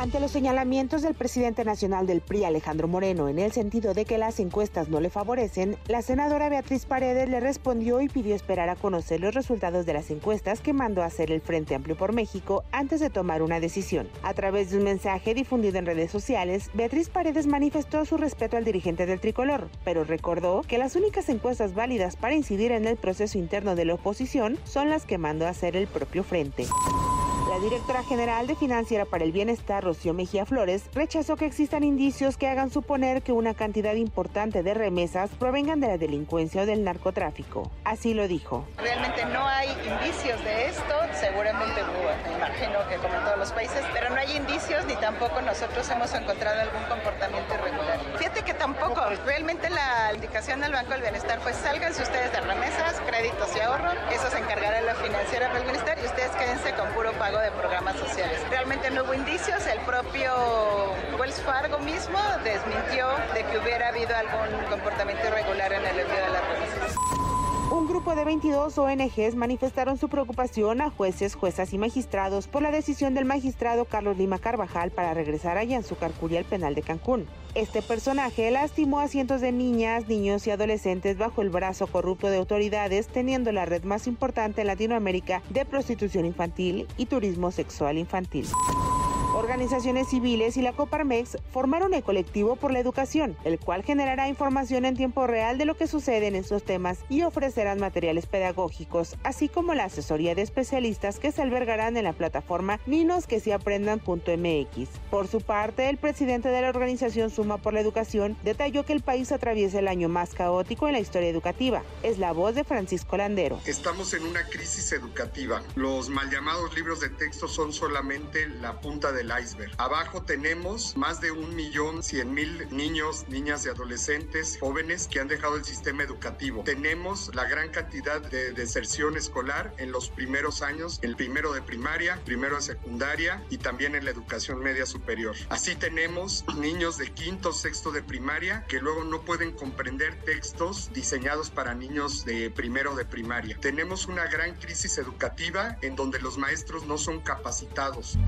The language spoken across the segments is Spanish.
Ante los señalamientos del presidente nacional del PRI, Alejandro Moreno, en el sentido de que las encuestas no le favorecen, la senadora Beatriz Paredes le respondió y pidió esperar a conocer los resultados de las encuestas que mandó a hacer el Frente Amplio por México antes de tomar una decisión. A través de un mensaje difundido en redes sociales, Beatriz Paredes manifestó su respeto al dirigente del tricolor, pero recordó que las únicas encuestas válidas para incidir en el proceso interno de la oposición son las que mandó a hacer el propio Frente. La directora general de Financiera para el Bienestar, Rocío Mejía Flores, rechazó que existan indicios que hagan suponer que una cantidad importante de remesas provengan de la delincuencia o del narcotráfico. Así lo dijo. Realmente no hay indicios de esto, seguramente me imagino que como en todos los países, pero no hay indicios ni tampoco nosotros hemos encontrado algún comportamiento irregular. Que tampoco, realmente la indicación del Banco del Bienestar fue sálganse ustedes de remesas, créditos y ahorro, eso se encargará la financiera del bienestar y ustedes quédense con puro pago de programas sociales. Realmente no hubo indicios, el propio Wells Fargo mismo desmintió de que hubiera habido algún comportamiento irregular en el envío de. Un grupo de 22 ONGs manifestaron su preocupación a jueces, juezas y magistrados por la decisión del magistrado Carlos Lima Carvajal para regresar a Yanzucar al penal de Cancún. Este personaje lastimó a cientos de niñas, niños y adolescentes bajo el brazo corrupto de autoridades, teniendo la red más importante en Latinoamérica de prostitución infantil y turismo sexual infantil. Organizaciones civiles y la Coparmex formaron el colectivo por la educación, el cual generará información en tiempo real de lo que sucede en estos temas y ofrecerán materiales pedagógicos, así como la asesoría de especialistas que se albergarán en la plataforma ninosquesiaprendan.mx. Por su parte, el presidente de la organización Suma por la Educación detalló que el país atraviesa el año más caótico en la historia educativa. Es la voz de Francisco Landero. Estamos en una crisis educativa. Los mal llamados libros de texto son solamente la punta de del iceberg. Abajo tenemos más de un millón cien mil niños, niñas y adolescentes jóvenes que han dejado el sistema educativo. Tenemos la gran cantidad de deserción escolar en los primeros años, el primero de primaria, primero de secundaria y también en la educación media superior. Así tenemos niños de quinto, sexto de primaria que luego no pueden comprender textos diseñados para niños de primero de primaria. Tenemos una gran crisis educativa en donde los maestros no son capacitados.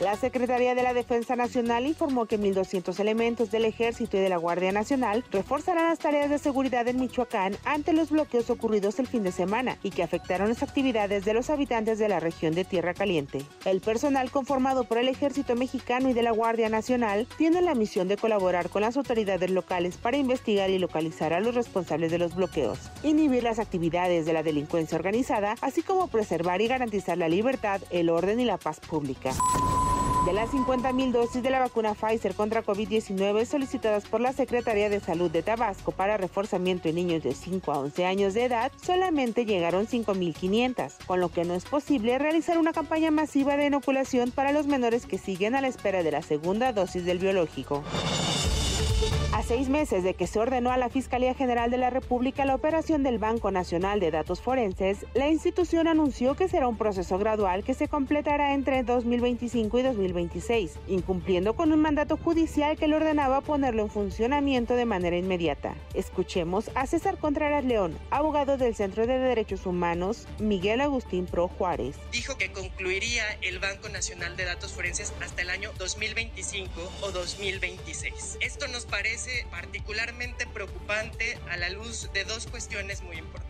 La Secretaría de la Defensa Nacional informó que 1.200 elementos del Ejército y de la Guardia Nacional reforzarán las tareas de seguridad en Michoacán ante los bloqueos ocurridos el fin de semana y que afectaron las actividades de los habitantes de la región de Tierra Caliente. El personal conformado por el Ejército Mexicano y de la Guardia Nacional tiene la misión de colaborar con las autoridades locales para investigar y localizar a los responsables de los bloqueos, inhibir las actividades de la delincuencia organizada, así como preservar y garantizar la libertad, el orden y la paz pública. De las 50.000 dosis de la vacuna Pfizer contra COVID-19 solicitadas por la Secretaría de Salud de Tabasco para reforzamiento en niños de 5 a 11 años de edad, solamente llegaron 5.500, con lo que no es posible realizar una campaña masiva de inoculación para los menores que siguen a la espera de la segunda dosis del biológico. Seis meses de que se ordenó a la Fiscalía General de la República la operación del Banco Nacional de Datos Forenses, la institución anunció que será un proceso gradual que se completará entre 2025 y 2026, incumpliendo con un mandato judicial que le ordenaba ponerlo en funcionamiento de manera inmediata. Escuchemos a César Contreras León, abogado del Centro de Derechos Humanos, Miguel Agustín Pro Juárez. Dijo que concluiría el Banco Nacional de Datos Forenses hasta el año 2025 o 2026. Esto nos parece particularmente preocupante a la luz de dos cuestiones muy importantes.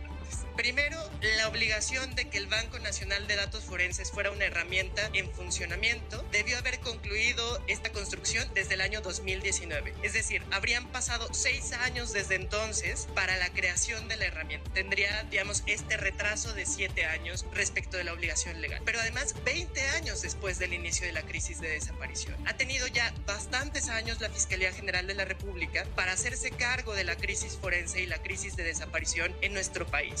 Primero, la obligación de que el Banco Nacional de Datos Forenses fuera una herramienta en funcionamiento debió haber concluido esta construcción desde el año 2019. Es decir, habrían pasado seis años desde entonces para la creación de la herramienta. Tendría, digamos, este retraso de siete años respecto de la obligación legal. Pero además, 20 años después del inicio de la crisis de desaparición. Ha tenido ya bastantes años la Fiscalía General de la República para hacerse cargo de la crisis forense y la crisis de desaparición en nuestro país.